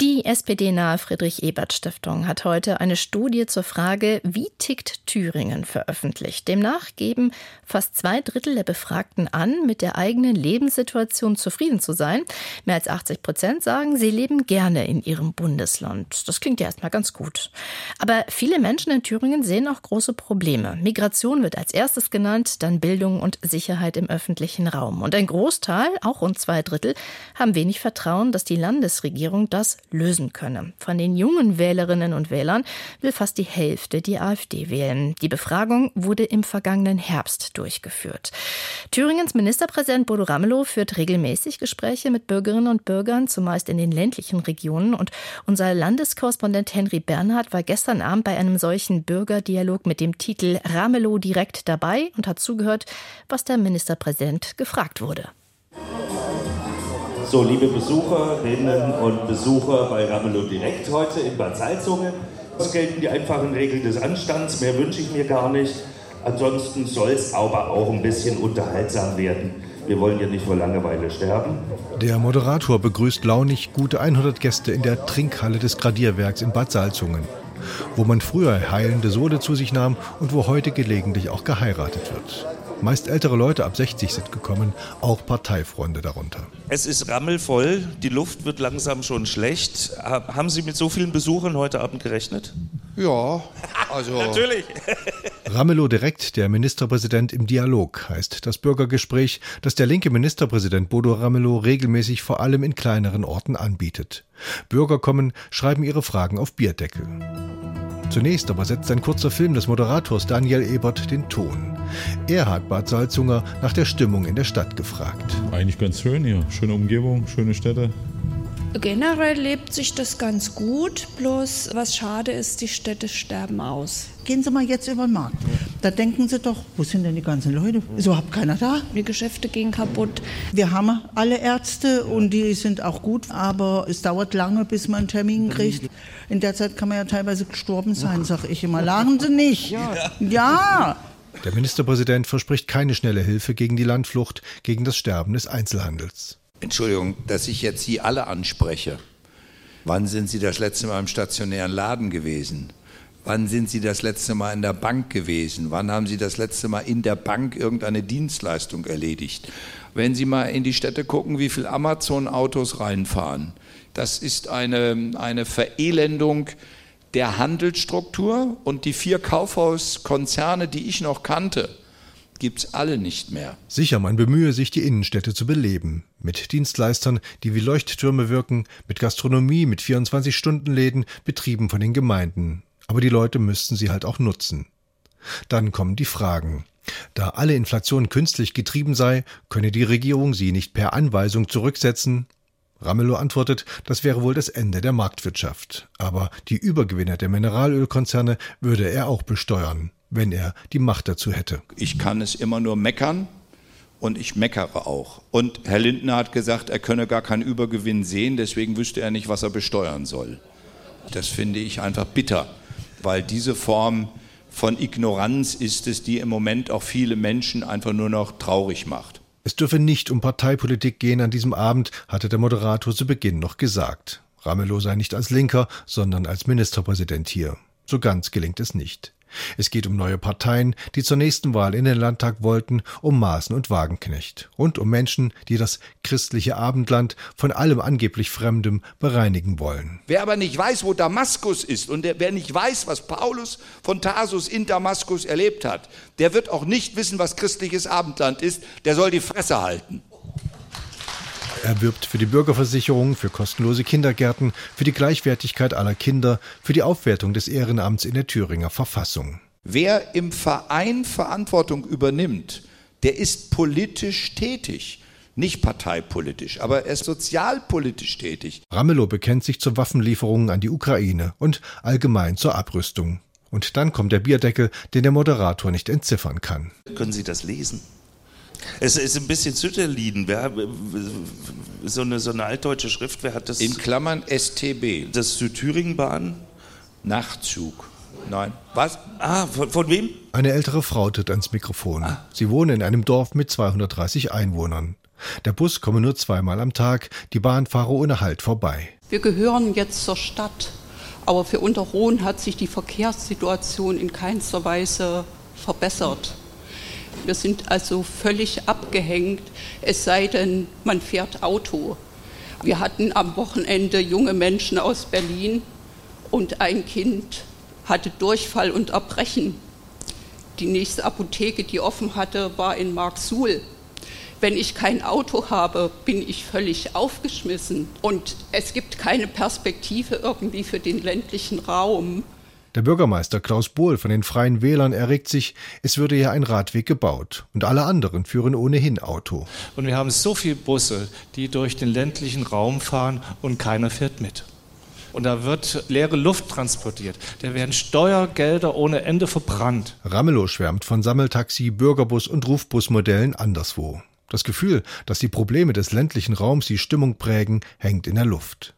die SPD-nahe Friedrich-Ebert-Stiftung hat heute eine Studie zur Frage, wie tickt Thüringen veröffentlicht. Demnach geben fast zwei Drittel der Befragten an, mit der eigenen Lebenssituation zufrieden zu sein. Mehr als 80 Prozent sagen, sie leben gerne in ihrem Bundesland. Das klingt ja erstmal ganz gut. Aber viele Menschen in Thüringen sehen auch große Probleme. Migration wird als erstes genannt, dann Bildung und Sicherheit im öffentlichen Raum. Und ein Großteil, auch rund zwei Drittel, haben wenig Vertrauen, dass die Landesregierung das lösen könne. Von den jungen Wählerinnen und Wählern will fast die Hälfte die AfD wählen. Die Befragung wurde im vergangenen Herbst durchgeführt. Thüringens Ministerpräsident Bodo Ramelow führt regelmäßig Gespräche mit Bürgerinnen und Bürgern, zumeist in den ländlichen Regionen. Und unser Landeskorrespondent Henry Bernhard war gestern Abend bei einem solchen Bürgerdialog mit dem Titel Ramelow direkt dabei und hat zugehört, was der Ministerpräsident gefragt wurde. So, liebe Besucherinnen und Besucher bei Ramelow Direkt heute in Bad Salzungen. Es gelten die einfachen Regeln des Anstands, mehr wünsche ich mir gar nicht. Ansonsten soll es aber auch ein bisschen unterhaltsam werden. Wir wollen ja nicht vor Langeweile sterben. Der Moderator begrüßt launig gute 100 Gäste in der Trinkhalle des Gradierwerks in Bad Salzungen, wo man früher heilende Sode zu sich nahm und wo heute gelegentlich auch geheiratet wird. Meist ältere Leute ab 60 sind gekommen, auch Parteifreunde darunter. Es ist rammelvoll, die Luft wird langsam schon schlecht. Haben Sie mit so vielen Besuchern heute Abend gerechnet? Ja, also. Natürlich. Ramelow direkt, der Ministerpräsident im Dialog, heißt das Bürgergespräch, das der linke Ministerpräsident Bodo Ramelow regelmäßig vor allem in kleineren Orten anbietet. Bürger kommen, schreiben ihre Fragen auf Bierdeckel. Zunächst aber setzt ein kurzer Film des Moderators Daniel Ebert den Ton. Er hat Bad Salzunger nach der Stimmung in der Stadt gefragt. Eigentlich ganz schön hier. Schöne Umgebung, schöne Städte. Generell lebt sich das ganz gut, bloß was schade ist, die Städte sterben aus. Gehen Sie mal jetzt über den Markt. Da denken Sie doch, wo sind denn die ganzen Leute? Ist überhaupt keiner da? Die Geschäfte gehen kaputt. Wir haben alle Ärzte und die sind auch gut, aber es dauert lange, bis man einen Termin kriegt. In der Zeit kann man ja teilweise gestorben sein, sag ich immer. Lachen Sie nicht. Ja. ja. Der Ministerpräsident verspricht keine schnelle Hilfe gegen die Landflucht, gegen das Sterben des Einzelhandels. Entschuldigung, dass ich jetzt Sie alle anspreche. Wann sind Sie das letzte Mal im stationären Laden gewesen? Wann sind Sie das letzte Mal in der Bank gewesen? Wann haben Sie das letzte Mal in der Bank irgendeine Dienstleistung erledigt? Wenn Sie mal in die Städte gucken, wie viele Amazon-Autos reinfahren, das ist eine, eine Verelendung der Handelsstruktur und die vier Kaufhauskonzerne, die ich noch kannte, gibt es alle nicht mehr. Sicher, man bemühe sich, die Innenstädte zu beleben. Mit Dienstleistern, die wie Leuchttürme wirken, mit Gastronomie, mit 24-Stunden-Läden, betrieben von den Gemeinden. Aber die Leute müssten sie halt auch nutzen. Dann kommen die Fragen. Da alle Inflation künstlich getrieben sei, könne die Regierung sie nicht per Anweisung zurücksetzen. Ramelow antwortet, das wäre wohl das Ende der Marktwirtschaft. Aber die Übergewinne der Mineralölkonzerne würde er auch besteuern wenn er die Macht dazu hätte. Ich kann es immer nur meckern und ich meckere auch. Und Herr Lindner hat gesagt, er könne gar keinen Übergewinn sehen, deswegen wüsste er nicht, was er besteuern soll. Das finde ich einfach bitter, weil diese Form von Ignoranz ist es, die im Moment auch viele Menschen einfach nur noch traurig macht. Es dürfe nicht um Parteipolitik gehen an diesem Abend, hatte der Moderator zu Beginn noch gesagt. Ramelow sei nicht als Linker, sondern als Ministerpräsident hier. So ganz gelingt es nicht. Es geht um neue Parteien, die zur nächsten Wahl in den Landtag wollten, um Maaßen und Wagenknecht und um Menschen, die das christliche Abendland von allem angeblich Fremdem bereinigen wollen. Wer aber nicht weiß, wo Damaskus ist und wer nicht weiß, was Paulus von Tarsus in Damaskus erlebt hat, der wird auch nicht wissen, was christliches Abendland ist, der soll die Fresse halten. Er wirbt für die Bürgerversicherung, für kostenlose Kindergärten, für die Gleichwertigkeit aller Kinder, für die Aufwertung des Ehrenamts in der Thüringer Verfassung. Wer im Verein Verantwortung übernimmt, der ist politisch tätig. Nicht parteipolitisch, aber er ist sozialpolitisch tätig. Ramelow bekennt sich zu Waffenlieferungen an die Ukraine und allgemein zur Abrüstung. Und dann kommt der Bierdeckel, den der Moderator nicht entziffern kann. Können Sie das lesen? Es ist ein bisschen Zütterlin. Wer, so, eine, so eine altdeutsche Schrift, wer hat das? In Klammern STB. Das Südthüringenbahn? Nachtzug. Nein. Was? Ah, von, von, wem? Eine ältere Frau tritt ans Mikrofon. Ah. Sie wohnen in einem Dorf mit 230 Einwohnern. Der Bus komme nur zweimal am Tag, die Bahn fahre ohne Halt vorbei. Wir gehören jetzt zur Stadt, aber für Unterrohn hat sich die Verkehrssituation in keinster Weise verbessert. Wir sind also völlig abgehängt, es sei denn, man fährt Auto. Wir hatten am Wochenende junge Menschen aus Berlin und ein Kind hatte Durchfall und Erbrechen. Die nächste Apotheke, die offen hatte, war in Marksuhl. Wenn ich kein Auto habe, bin ich völlig aufgeschmissen und es gibt keine Perspektive irgendwie für den ländlichen Raum. Der Bürgermeister Klaus Bohl von den Freien Wählern erregt sich, es würde ja ein Radweg gebaut und alle anderen führen ohnehin Auto. Und wir haben so viele Busse, die durch den ländlichen Raum fahren und keiner fährt mit. Und da wird leere Luft transportiert. Da werden Steuergelder ohne Ende verbrannt. Ramelow schwärmt von Sammeltaxi, Bürgerbus und Rufbusmodellen anderswo. Das Gefühl, dass die Probleme des ländlichen Raums die Stimmung prägen, hängt in der Luft.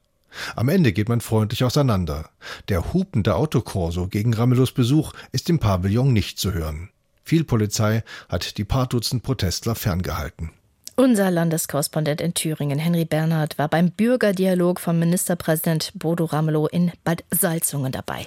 Am Ende geht man freundlich auseinander. Der hupende Autokorso gegen Ramelows Besuch ist im Pavillon nicht zu hören. Viel Polizei hat die paar Dutzend Protestler ferngehalten. Unser Landeskorrespondent in Thüringen, Henry Bernhard, war beim Bürgerdialog vom Ministerpräsident Bodo Ramelow in Bad Salzungen dabei.